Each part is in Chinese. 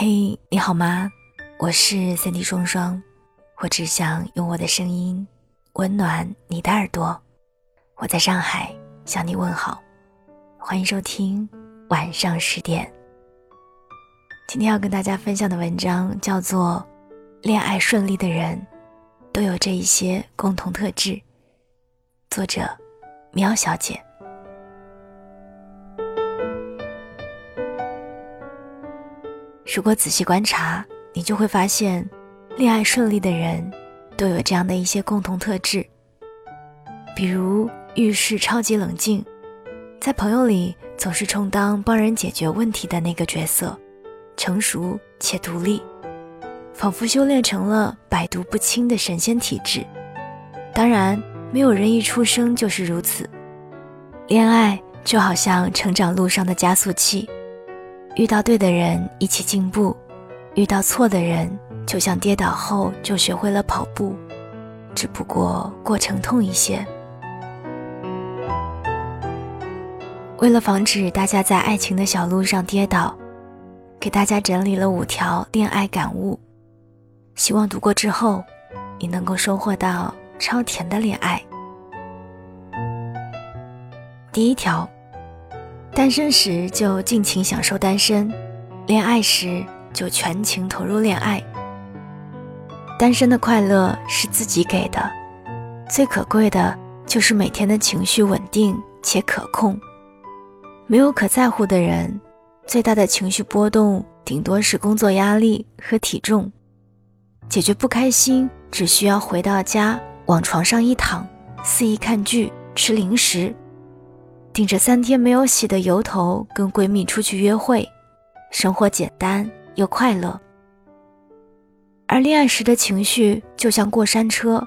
嘿，你好吗？我是三 D 双双，我只想用我的声音温暖你的耳朵。我在上海向你问好，欢迎收听晚上十点。今天要跟大家分享的文章叫做《恋爱顺利的人都有这一些共同特质》，作者喵小姐。如果仔细观察，你就会发现，恋爱顺利的人都有这样的一些共同特质。比如遇事超级冷静，在朋友里总是充当帮人解决问题的那个角色，成熟且独立，仿佛修炼成了百毒不侵的神仙体质。当然，没有人一出生就是如此。恋爱就好像成长路上的加速器。遇到对的人一起进步，遇到错的人就像跌倒后就学会了跑步，只不过过程痛一些。为了防止大家在爱情的小路上跌倒，给大家整理了五条恋爱感悟，希望读过之后，你能够收获到超甜的恋爱。第一条。单身时就尽情享受单身，恋爱时就全情投入恋爱。单身的快乐是自己给的，最可贵的就是每天的情绪稳定且可控。没有可在乎的人，最大的情绪波动顶多是工作压力和体重。解决不开心，只需要回到家往床上一躺，肆意看剧、吃零食。顶着三天没有洗的油头，跟闺蜜出去约会，生活简单又快乐。而恋爱时的情绪就像过山车，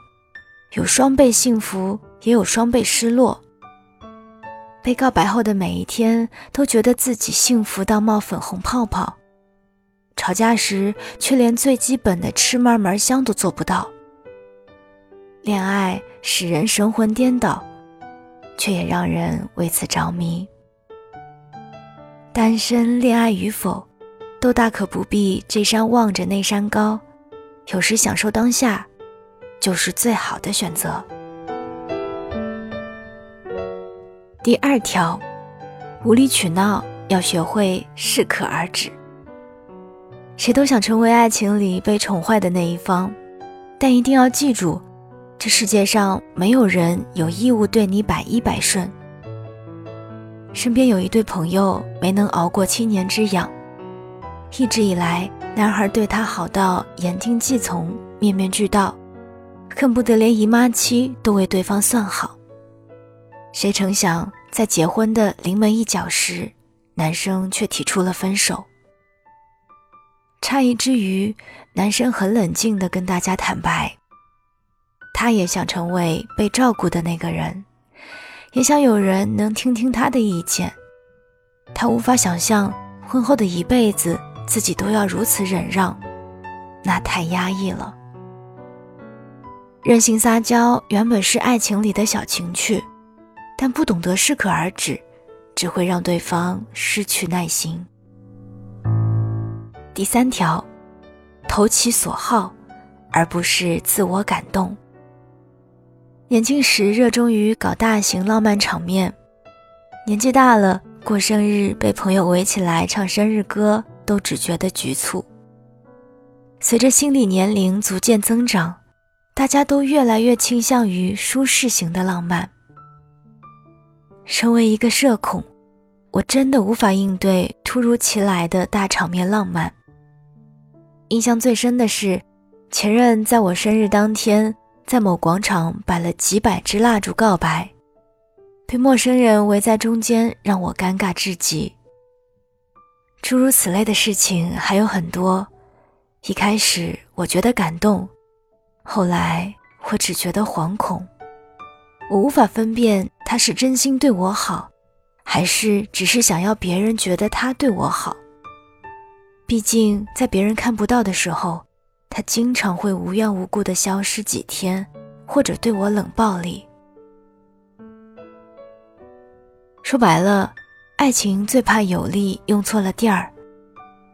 有双倍幸福，也有双倍失落。被告白后的每一天，都觉得自己幸福到冒粉红泡泡；吵架时，却连最基本的吃嘛嘛香都做不到。恋爱使人神魂颠倒。却也让人为此着迷。单身恋爱与否，都大可不必这山望着那山高，有时享受当下，就是最好的选择。第二条，无理取闹要学会适可而止。谁都想成为爱情里被宠坏的那一方，但一定要记住。这世界上没有人有义务对你百依百顺。身边有一对朋友没能熬过七年之痒，一直以来，男孩对她好到言听计从、面面俱到，恨不得连姨妈期都为对方算好。谁成想，在结婚的临门一脚时，男生却提出了分手。诧异之余，男生很冷静地跟大家坦白。他也想成为被照顾的那个人，也想有人能听听他的意见。他无法想象婚后的一辈子自己都要如此忍让，那太压抑了。任性撒娇原本是爱情里的小情趣，但不懂得适可而止，只会让对方失去耐心。第三条，投其所好，而不是自我感动。年轻时热衷于搞大型浪漫场面，年纪大了过生日被朋友围起来唱生日歌，都只觉得局促。随着心理年龄逐渐增长，大家都越来越倾向于舒适型的浪漫。身为一个社恐，我真的无法应对突如其来的大场面浪漫。印象最深的是，前任在我生日当天。在某广场摆了几百支蜡烛告白，被陌生人围在中间，让我尴尬至极。诸如此类的事情还有很多。一开始我觉得感动，后来我只觉得惶恐。我无法分辨他是真心对我好，还是只是想要别人觉得他对我好。毕竟在别人看不到的时候。他经常会无缘无故的消失几天，或者对我冷暴力。说白了，爱情最怕有力用错了地儿，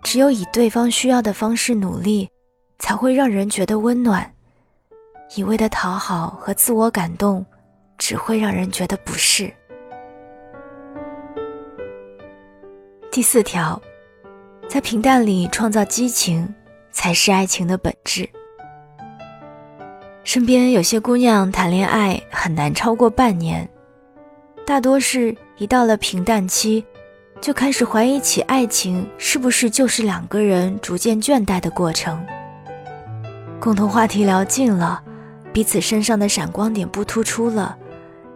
只有以对方需要的方式努力，才会让人觉得温暖。一味的讨好和自我感动，只会让人觉得不适。第四条，在平淡里创造激情，才是爱情的本质。身边有些姑娘谈恋爱很难超过半年，大多是一到了平淡期，就开始怀疑起爱情是不是就是两个人逐渐倦怠的过程。共同话题聊尽了。彼此身上的闪光点不突出了，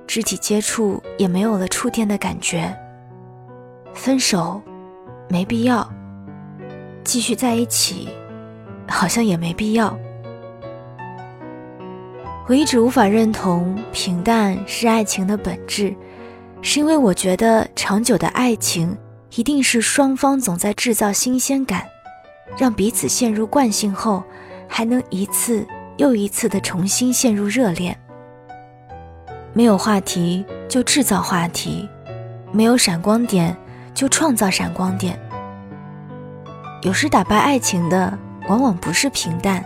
肢体接触也没有了触电的感觉。分手，没必要；继续在一起，好像也没必要。我一直无法认同平淡是爱情的本质，是因为我觉得长久的爱情一定是双方总在制造新鲜感，让彼此陷入惯性后，还能一次。又一次的重新陷入热恋，没有话题就制造话题，没有闪光点就创造闪光点。有时打败爱情的往往不是平淡，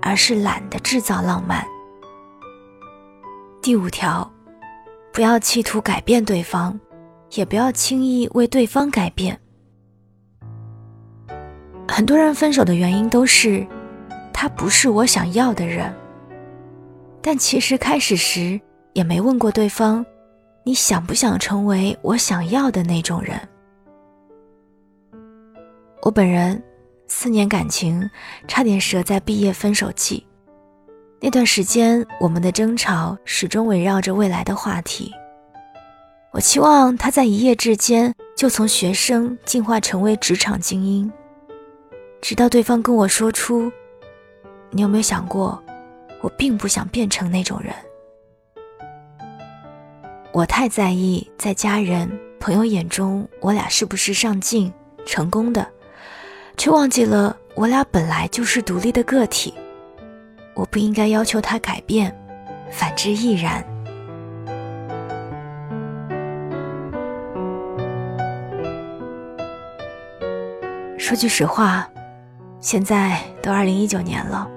而是懒得制造浪漫。第五条，不要企图改变对方，也不要轻易为对方改变。很多人分手的原因都是。他不是我想要的人，但其实开始时也没问过对方，你想不想成为我想要的那种人？我本人四年感情差点折在毕业分手季，那段时间我们的争吵始终围绕着未来的话题。我期望他在一夜之间就从学生进化成为职场精英，直到对方跟我说出。你有没有想过，我并不想变成那种人。我太在意在家人、朋友眼中我俩是不是上进、成功的，却忘记了我俩本来就是独立的个体。我不应该要求他改变，反之亦然。说句实话，现在都二零一九年了。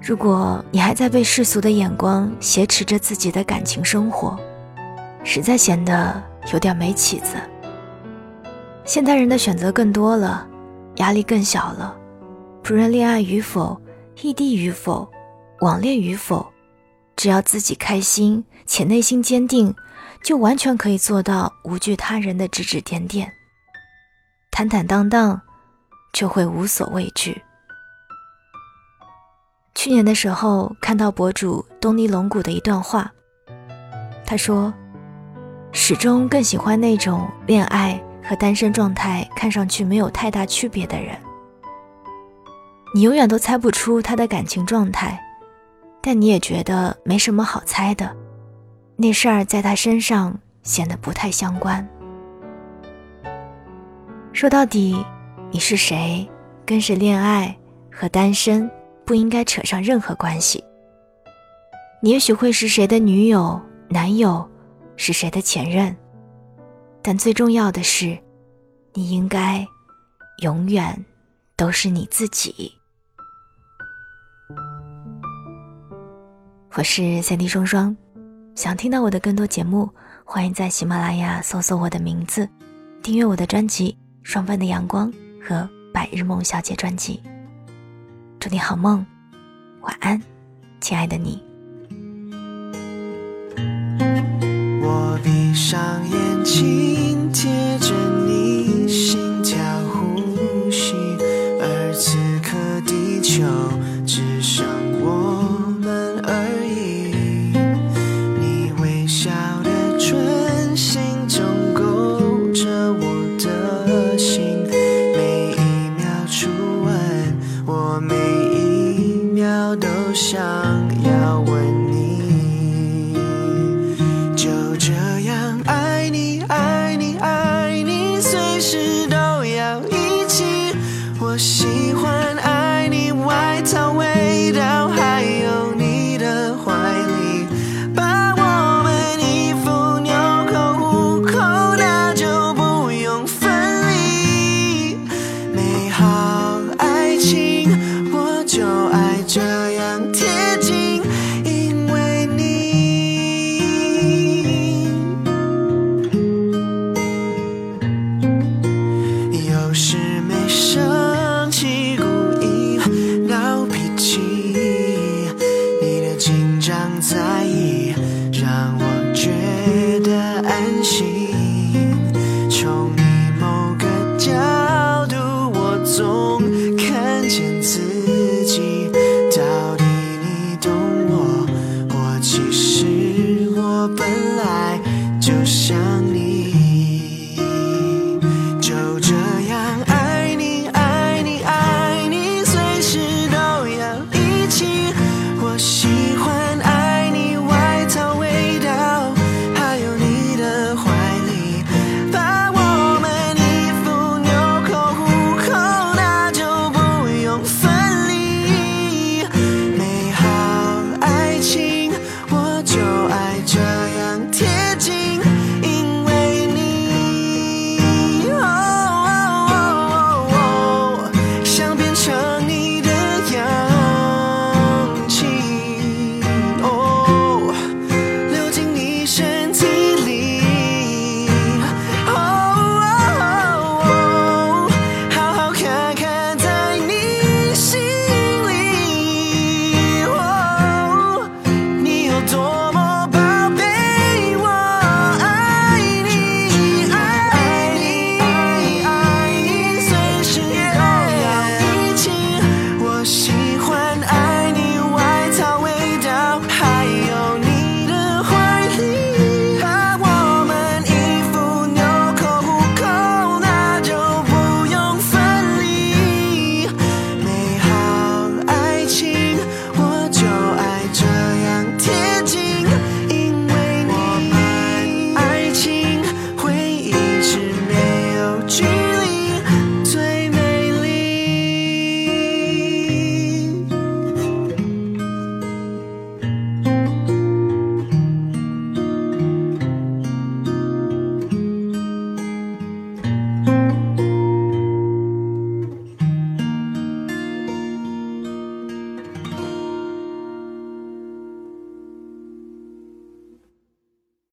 如果你还在被世俗的眼光挟持着自己的感情生活，实在显得有点没起子。现代人的选择更多了，压力更小了，不论恋爱与否、异地与否、网恋与否，只要自己开心且内心坚定，就完全可以做到无惧他人的指指点点，坦坦荡荡，就会无所畏惧。去年的时候，看到博主东尼龙骨的一段话，他说：“始终更喜欢那种恋爱和单身状态看上去没有太大区别的人。你永远都猜不出他的感情状态，但你也觉得没什么好猜的，那事儿在他身上显得不太相关。说到底，你是谁，跟谁恋爱和单身。”不应该扯上任何关系。你也许会是谁的女友、男友，是谁的前任，但最重要的是，你应该永远都是你自己。我是三 D 双双，想听到我的更多节目，欢迎在喜马拉雅搜索我的名字，订阅我的专辑《双份的阳光》和《百日梦小姐》专辑。祝你好梦，晚安，亲爱的你。我闭上眼睛，想要